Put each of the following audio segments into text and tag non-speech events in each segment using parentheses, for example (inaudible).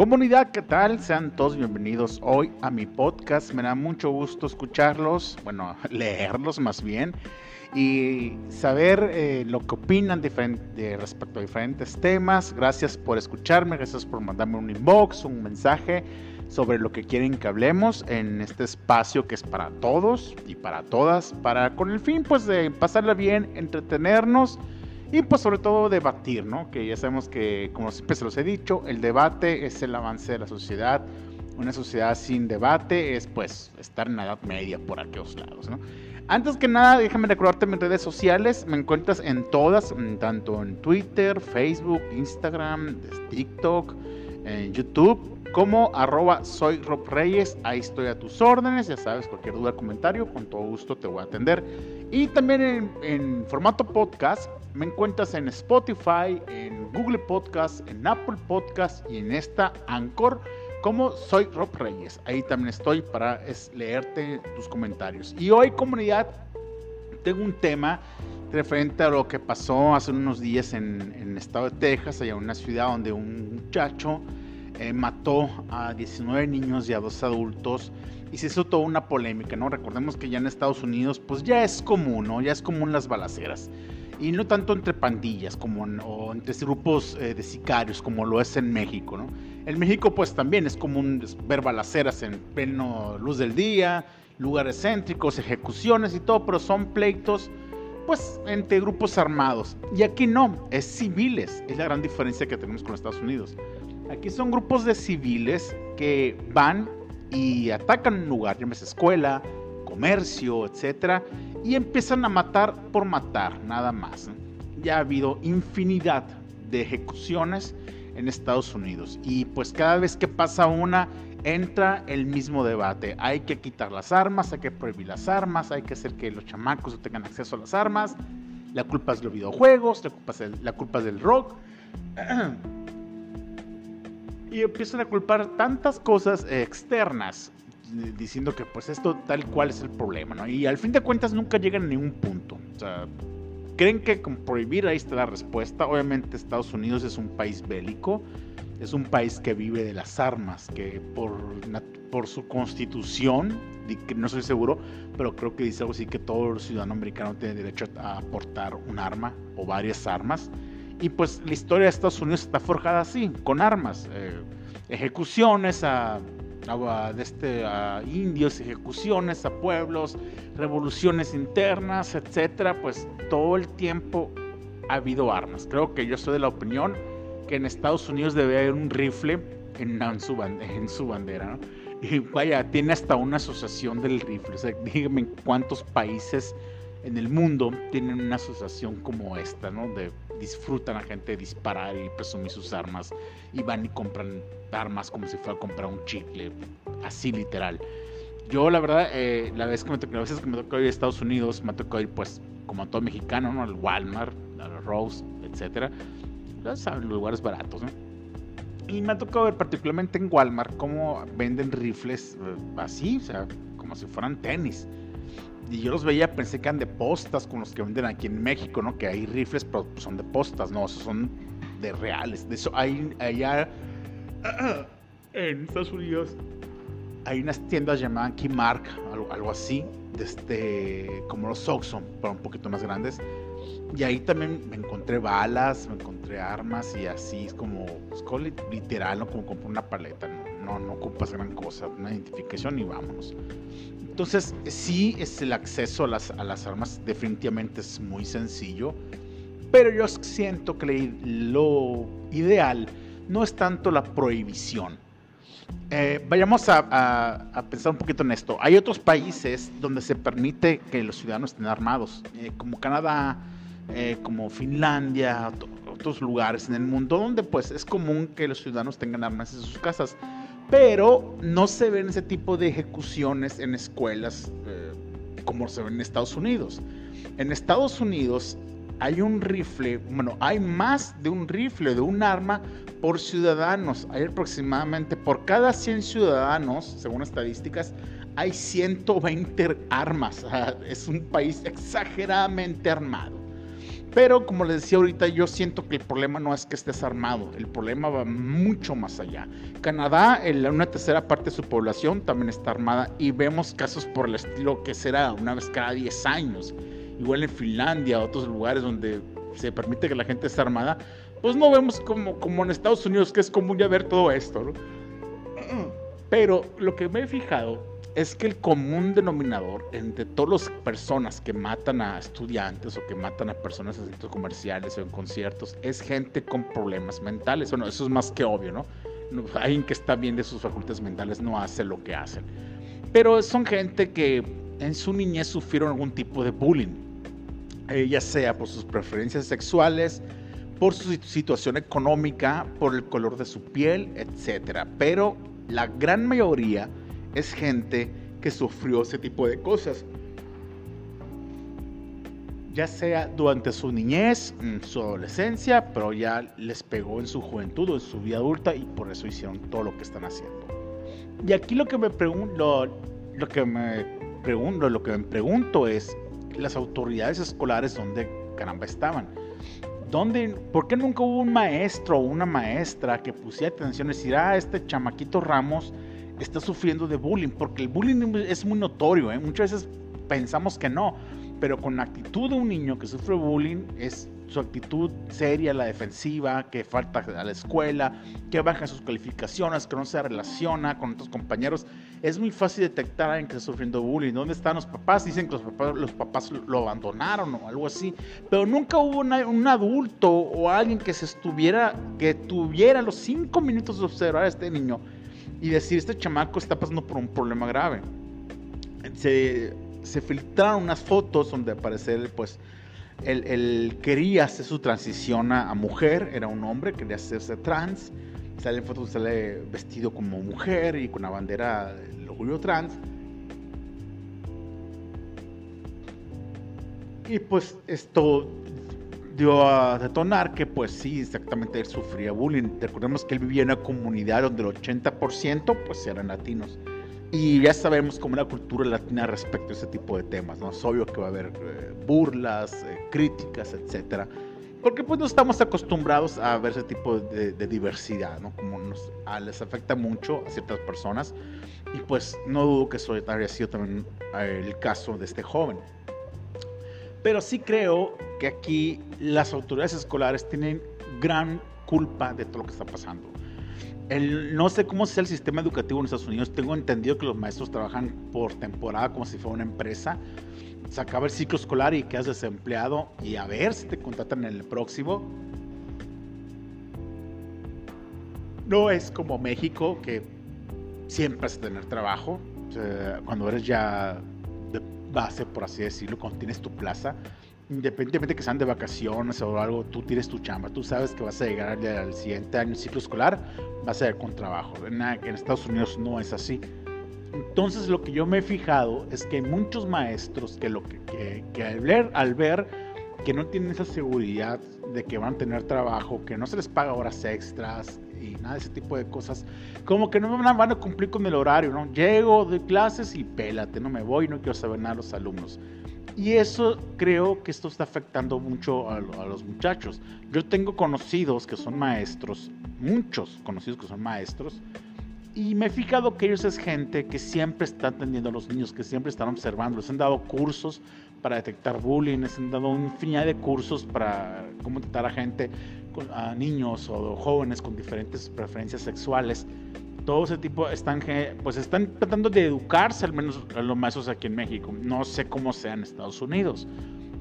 Comunidad, ¿qué tal? Sean todos bienvenidos hoy a mi podcast. Me da mucho gusto escucharlos, bueno, (laughs) leerlos más bien y saber eh, lo que opinan de, respecto a diferentes temas. Gracias por escucharme, gracias por mandarme un inbox, un mensaje sobre lo que quieren que hablemos en este espacio que es para todos y para todas, para con el fin pues de pasarla bien, entretenernos y pues sobre todo debatir, ¿no? Que ya sabemos que, como siempre se los he dicho, el debate es el avance de la sociedad. Una sociedad sin debate es pues estar en la edad media por aquellos lados, ¿no? Antes que nada, déjame recordarte mis redes sociales. Me encuentras en todas, tanto en Twitter, Facebook, Instagram, TikTok, en YouTube como arroba soy ahí estoy a tus órdenes, ya sabes, cualquier duda, comentario, con todo gusto te voy a atender. Y también en, formato podcast, me encuentras en Spotify, en Google Podcast, en Apple Podcast y en esta Anchor como soy Rob Reyes. Ahí también estoy para leerte tus comentarios. Y hoy comunidad, tengo un tema referente a lo que pasó hace unos días en, el estado de Texas, allá en una ciudad donde un muchacho eh, mató a 19 niños y a dos adultos y se hizo toda una polémica, ¿no? Recordemos que ya en Estados Unidos pues ya es común, ¿no? Ya es común las balaceras. Y no tanto entre pandillas como o entre grupos eh, de sicarios como lo es en México, ¿no? En México pues también es común ver balaceras en pleno luz del día, lugares céntricos, ejecuciones y todo, pero son pleitos pues entre grupos armados. Y aquí no, es civiles, es la gran diferencia que tenemos con Estados Unidos. Aquí son grupos de civiles que van y atacan un lugar, llámese escuela, comercio, etcétera, y empiezan a matar por matar, nada más. Ya ha habido infinidad de ejecuciones en Estados Unidos y pues cada vez que pasa una entra el mismo debate. Hay que quitar las armas, hay que prohibir las armas, hay que hacer que los chamacos no tengan acceso a las armas. La culpa es los videojuegos, la culpa es, es del rock. (clears throat) y empiezan a culpar tantas cosas externas diciendo que pues esto tal cual es el problema, ¿no? Y al fin de cuentas nunca llegan a ningún punto. O sea, creen que con prohibir ahí está la respuesta. Obviamente Estados Unidos es un país bélico, es un país que vive de las armas, que por, por su constitución, no estoy seguro, pero creo que dice algo así que todo ciudadano americano tiene derecho a aportar un arma o varias armas. Y pues la historia de Estados Unidos está forjada así, con armas, eh, ejecuciones a, de este, a indios, ejecuciones a pueblos, revoluciones internas, etcétera. Pues todo el tiempo ha habido armas. Creo que yo soy de la opinión que en Estados Unidos debe haber un rifle en, su, bandera, Y vaya, tiene hasta una asociación del rifle. O sea, dígame cuántos países en el mundo tienen una asociación como esta, ¿no? Disfrutan a gente disparar y presumir sus armas y van y compran armas como si fuera a comprar un chicle, así literal. Yo la verdad, eh, la vez que me tocó, las veces que me tocó ir a Estados Unidos, me tocó ir pues como a todo mexicano, ¿no? Al Walmart, al Rose, etcétera. Los lugares baratos, ¿no? Y me ha ver particularmente en Walmart cómo venden rifles eh, así, o sea, como si fueran tenis y yo los veía, pensé que eran de postas con los que venden aquí en México, ¿no? Que hay rifles, pero son de postas, no, son de reales. De eso hay allá (clears throat) en Estados Unidos hay unas tiendas llamadas Keymark, algo, algo así, este, como los Oxxo, pero un poquito más grandes. Y ahí también me encontré balas, me encontré armas y así es como, es como literal, ¿no? Como comprar una paleta, ¿no? No, ocupas gran cosa, una identificación y vámonos. Entonces, sí, es el acceso a las, a las armas definitivamente es muy sencillo, pero yo siento que lo ideal no es tanto la prohibición. Eh, vayamos a, a, pensar un poquito en esto. Hay otros países donde se permite que los ciudadanos estén armados, eh, como Canadá, eh, como Finlandia, otros lugares en el mundo donde pues es común que los ciudadanos tengan armas en sus casas pero no se ven ese tipo de ejecuciones en escuelas eh, como se ven en Estados Unidos. En Estados Unidos hay un rifle, bueno, hay más de un rifle, de un arma por ciudadanos. Hay aproximadamente por cada 100 ciudadanos, según estadísticas, hay 120 armas. (laughs) es un país exageradamente armado. Pero como les decía ahorita, yo siento que el problema no es que estés armado, el problema va mucho más allá. Canadá, en una tercera parte de su población también está armada y vemos casos por el estilo que será una vez cada 10 años. Igual en Finlandia, otros lugares donde se permite que la gente esté armada, pues no vemos como, como en Estados Unidos que es común ya ver todo esto. ¿no? Pero lo que me he fijado es que el común denominador entre todas las personas que matan a estudiantes o que matan a personas en centros comerciales o en conciertos es gente con problemas mentales. Bueno, eso es más que obvio, ¿no? Alguien que está bien de sus facultades mentales no hace lo que hacen. Pero son gente que en su niñez sufrieron algún tipo de bullying, eh, ya sea por sus preferencias sexuales, por su situación económica, por el color de su piel, etc. Pero la gran mayoría es gente que sufrió ese tipo de cosas. Ya sea durante su niñez, su adolescencia, pero ya les pegó en su juventud o en su vida adulta y por eso hicieron todo lo que están haciendo. Y aquí lo que me pregunto, lo, que me pregunto, lo que me pregunto es las autoridades escolares dónde caramba estaban. ¿Dónde, ¿Por qué nunca hubo un maestro o una maestra que pusiera atención y decir, ah, este chamaquito Ramos está sufriendo de bullying, porque el bullying es muy notorio, ¿eh? muchas veces pensamos que no, pero con la actitud de un niño que sufre bullying es su actitud seria, la defensiva, que falta a la escuela, que baja sus calificaciones, que no se relaciona con otros compañeros. Es muy fácil detectar a alguien que está sufriendo bullying. ¿Dónde están los papás? Dicen que los papás, los papás lo abandonaron o algo así. Pero nunca hubo un adulto o alguien que se estuviera, que tuviera los cinco minutos de observar a este niño y decir, este chamaco está pasando por un problema grave. Se, se filtraron unas fotos donde aparece, pues, él, quería hacer su transición a, mujer, era un hombre, quería hacerse trans. Salen fotos, sale vestido como mujer y con la bandera del orgullo trans. Y pues esto dio a detonar que pues sí, exactamente él sufría bullying. Recordemos que él vivía en una comunidad donde el 80% pues eran latinos. Y ya sabemos cómo la cultura latina respecto a ese tipo de temas, ¿no? Es obvio que va a haber eh, burlas, eh, críticas, etcétera. Porque pues no estamos acostumbrados a ver ese tipo de, diversidad, ¿no? Como nos, les afecta mucho a ciertas personas. Y pues no dudo que eso haya sido también eh, el caso de este joven. Pero sí creo que aquí las autoridades escolares tienen gran culpa de todo lo que está pasando. El, no sé cómo sea el sistema educativo en Estados Unidos. Tengo entendido que los maestros trabajan por temporada como si fuera una empresa. Se acaba el ciclo escolar y quedas desempleado y a ver si te contratan en el próximo. No es como México que siempre vas a tener trabajo. cuando eres ya de base, por así decirlo, cuando tienes tu plaza, independientemente que sean de vacaciones o algo, tú tienes tu chamba, tú sabes que vas a llegar al, siguiente año ciclo escolar, vas a ir con trabajo. En, en Estados Unidos no es así. Entonces lo que yo me he fijado es que hay muchos maestros que, lo que, que, al, ver, al ver que no tienen esa seguridad de que van a tener trabajo, que no se les paga horas extras y nada de ese tipo de cosas, como que no van a cumplir con el horario, ¿no? Llego de clases y pélate, no me voy, no quiero saber nada de los alumnos. Y eso creo que esto está afectando mucho a, los muchachos. Yo tengo conocidos que son maestros, muchos conocidos que son maestros, y me he fijado que ellos es gente que siempre está atendiendo a los niños, que siempre están observando. Les han dado cursos para detectar bullying, les han dado infinidad de cursos para cómo tratar a gente, a niños o jóvenes con diferentes preferencias sexuales todo ese tipo están, pues están tratando de educarse, al menos los maestros aquí en México. No sé cómo sea en Estados Unidos,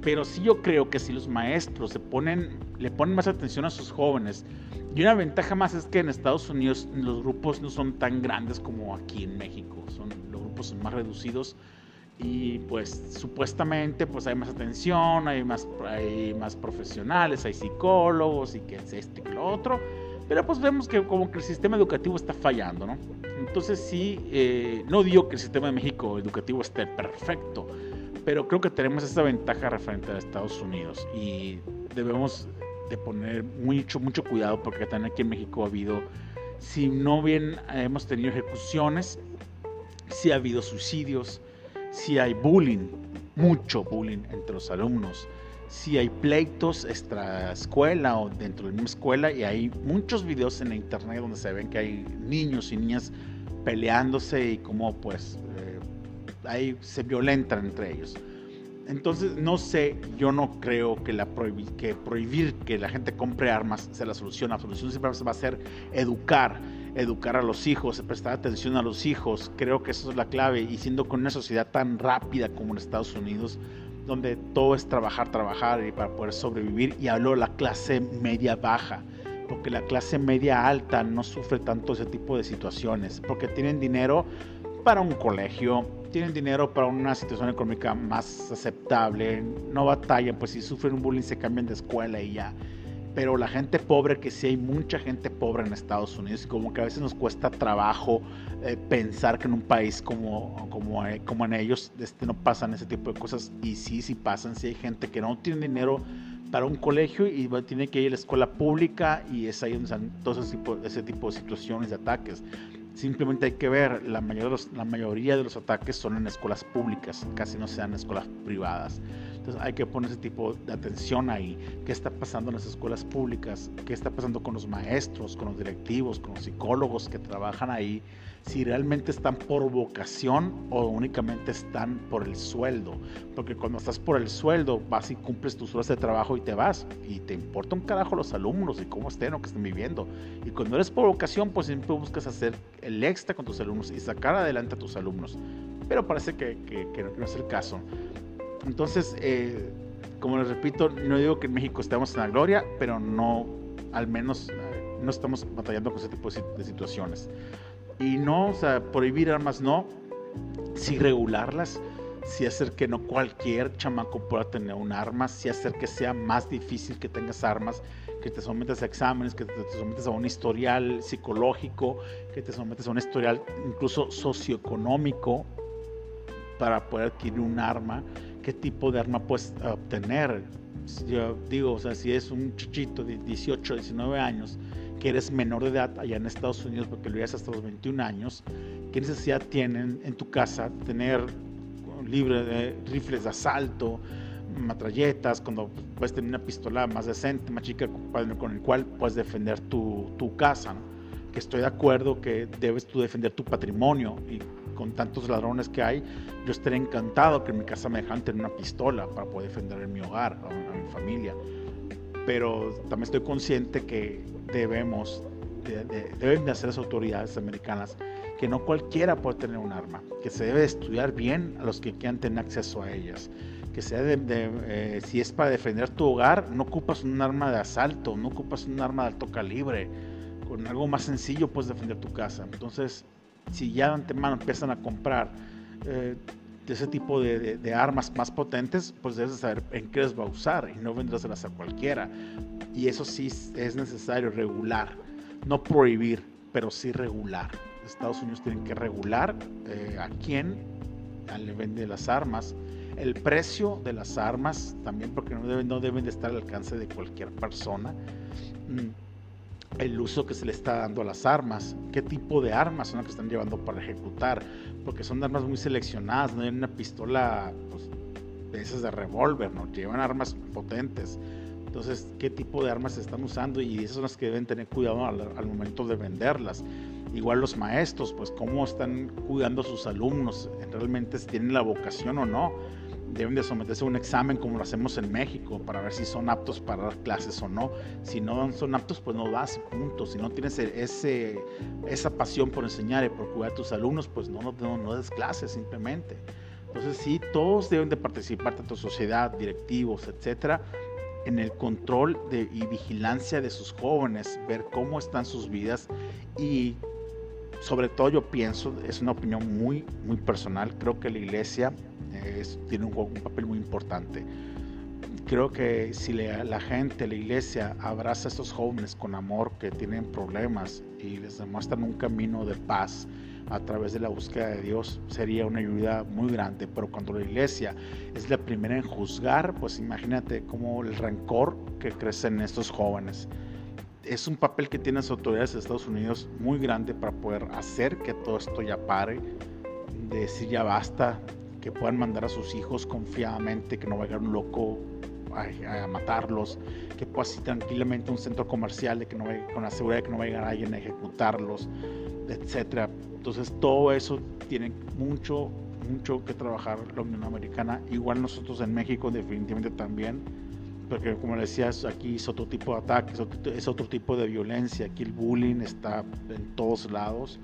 pero sí yo creo que si los maestros se ponen, le ponen más atención a sus jóvenes, y una ventaja más es que en Estados Unidos los grupos no son tan grandes como aquí en México, son, los grupos son más reducidos y pues supuestamente pues hay más atención, hay más, hay más profesionales, hay psicólogos y que es este y lo otro pero pues vemos que como que el sistema educativo está fallando, ¿no? Entonces sí, eh, no digo que el sistema de México educativo esté perfecto, pero creo que tenemos esa ventaja referente a Estados Unidos y debemos de poner mucho, mucho cuidado porque también aquí en México ha habido, si no bien hemos tenido ejecuciones, sí ha habido suicidios, sí hay bullying, mucho bullying entre los alumnos si hay pleitos extra escuela o dentro de la misma escuela y hay muchos videos en internet donde se ven que hay niños y niñas peleándose y cómo pues eh, ahí se violentan entre ellos. Entonces, no sé, yo no creo que, la que prohibir que la gente compre armas sea la solución. La solución siempre va a ser educar, educar a los hijos, prestar atención a los hijos. Creo que eso es la clave. Y siendo con una sociedad tan rápida como en Estados Unidos, donde todo es trabajar, trabajar y para poder sobrevivir. Y hablo de la clase media baja, porque la clase media alta no sufre tanto ese tipo de situaciones, porque tienen dinero para un colegio, tienen dinero para una situación económica más aceptable, no batallan, pues si sufren un bullying se cambian de escuela y ya. Pero la gente pobre, que sí hay mucha gente pobre en Estados Unidos, como que a veces nos cuesta trabajo eh, pensar que en un país como, como, eh, como en ellos este, no pasan ese tipo de cosas. Y sí, sí pasan, sí hay gente que no tiene dinero para un colegio y tiene que ir a la escuela pública y es ahí donde están todo ese tipo, ese tipo de situaciones de ataques. Simplemente hay que ver, la los, la mayoría de los ataques son en escuelas públicas, casi no sean escuelas privadas. Hay que poner ese tipo de atención ahí. ¿Qué está pasando en las escuelas públicas? ¿Qué está pasando con los maestros, con los directivos, con los psicólogos que trabajan ahí? si realmente están por vocación o únicamente están por el sueldo. Porque cuando estás por el sueldo, vas y cumples tus horas de trabajo y te vas. Y te importa un carajo los alumnos y cómo estén o que estén viviendo. Y cuando eres por vocación, pues siempre buscas hacer el extra con tus alumnos y sacar adelante a tus alumnos. Pero parece que, no es el caso. Entonces, eh, como les repito, no digo que en México estemos en la gloria, pero no, al menos, eh, no estamos batallando con ese tipo de situaciones. Y no, o sea, prohibir armas no, sí regularlas, sí hacer que no cualquier chamaco pueda tener un arma, sí hacer que sea más difícil que tengas armas, que te sometas a exámenes, que te sometas a un historial psicológico, que te sometas a un historial incluso socioeconómico para poder adquirir un arma, qué tipo de arma puedes obtener. Yo digo, o sea, si es un chichito de 18, 19 años, que eres menor de edad allá en Estados Unidos porque lo eres hasta los 21 años, ¿qué necesidad tienen en tu casa tener libre de rifles de asalto, matralletas, cuando puedes tener una pistola más decente, más chica, con el cual puedes defender tu, tu casa? Que estoy de acuerdo que debes tú defender tu patrimonio y con tantos ladrones que hay, yo estaría encantado que en mi casa me dejaran tener una pistola para poder defender mi hogar, a mi familia pero también estoy consciente que debemos, deben de hacer las autoridades americanas que no cualquiera puede tener un arma, que se debe estudiar bien a los que quieran tener acceso a ellas, que sea de, eh, si es para defender tu hogar, no ocupas un arma de asalto, no ocupas un arma de alto calibre, con algo más sencillo puedes defender tu casa. Entonces, si ya de antemano empiezan a comprar eh, de ese tipo de, armas más potentes, pues debes saber en qué las va a usar y no vendrásselas a cualquiera. Y eso sí es necesario regular, no prohibir, pero sí regular. Estados Unidos tienen que regular eh, a quién le vende las armas, el precio de las armas también, porque no deben, no deben de estar al alcance de cualquier persona. Mm, el uso que se le está dando a las armas, qué tipo de armas son las que están llevando para ejecutar, porque son armas muy seleccionadas, no hay una pistola pues, de esas de revólver, no llevan armas potentes. Entonces, ¿qué tipo de armas se están usando? Y esas son las que deben tener cuidado al, momento de venderlas. Igual los maestros, pues cómo están cuidando a sus alumnos, realmente si tienen la vocación o no deben de someterse a un examen como lo hacemos en México para ver si son aptos para dar clases o no. Si no son aptos, pues no das, punto. Si no tienes e-, esa pasión por enseñar y por cuidar a tus alumnos, pues no, no, no des clases simplemente. Entonces sí, todos deben de participar, tanto sociedad, directivos, etcétera, en el control y vigilancia de sus jóvenes, ver cómo están sus vidas y sobre todo yo pienso, es una opinión muy, muy personal, creo que la iglesia tiene un, papel muy importante. Creo que si la gente, la iglesia, abraza a estos jóvenes con amor que tienen problemas y les demuestran un camino de paz a través de la búsqueda de Dios, sería una ayuda muy grande. Pero cuando la iglesia es la primera en juzgar, pues imagínate cómo el rencor que crece en estos jóvenes es un papel que tienen las autoridades de Estados Unidos muy grande para poder hacer que todo esto ya pare, decir ya basta, que puedan mandar a sus hijos confiadamente, que no vaya un loco a, matarlos, que puedas ir tranquilamente a un centro comercial de que no con la seguridad de que no vaya a alguien a ejecutarlos, etcétera. Entonces todo eso tiene mucho, mucho que trabajar la Unión Americana. Igual nosotros en México definitivamente también, porque como decías, aquí es otro tipo de ataques, es otro tipo de violencia. Aquí el bullying está en todos lados,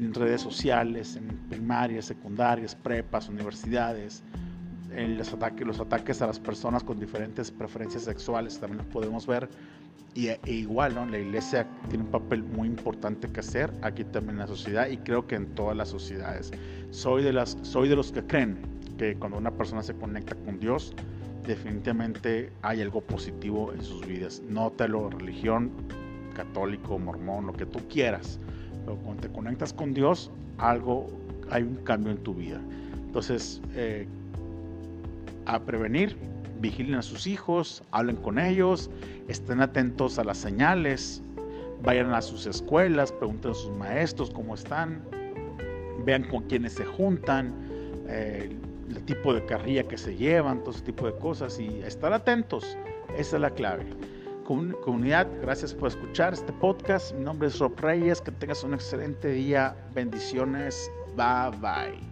en redes sociales, en primarias, secundarias, prepas, universidades. En los, ataques, los ataques a las personas con diferentes preferencias sexuales también los podemos ver. Y e igual, ¿no? La iglesia tiene un papel muy importante que hacer aquí también en la sociedad y creo que en todas las sociedades. Soy de, las, soy de los que creen que cuando una persona se conecta con Dios, definitivamente hay algo positivo en sus vidas. Nótalo, religión, católico, mormón, lo que tú quieras. Cuando te conectas con Dios, algo, hay un cambio en tu vida. Entonces, eh, a prevenir, vigilen a sus hijos, hablen con ellos, estén atentos a las señales, vayan a sus escuelas, pregunten a sus maestros cómo están, vean con quiénes se juntan, eh, el tipo de carrilla que se llevan, todo ese tipo de cosas y estar atentos, esa es la clave. Comunidad, gracias por escuchar este podcast. Mi nombre es Rob Reyes, que tengas un excelente día. Bendiciones. Bye bye.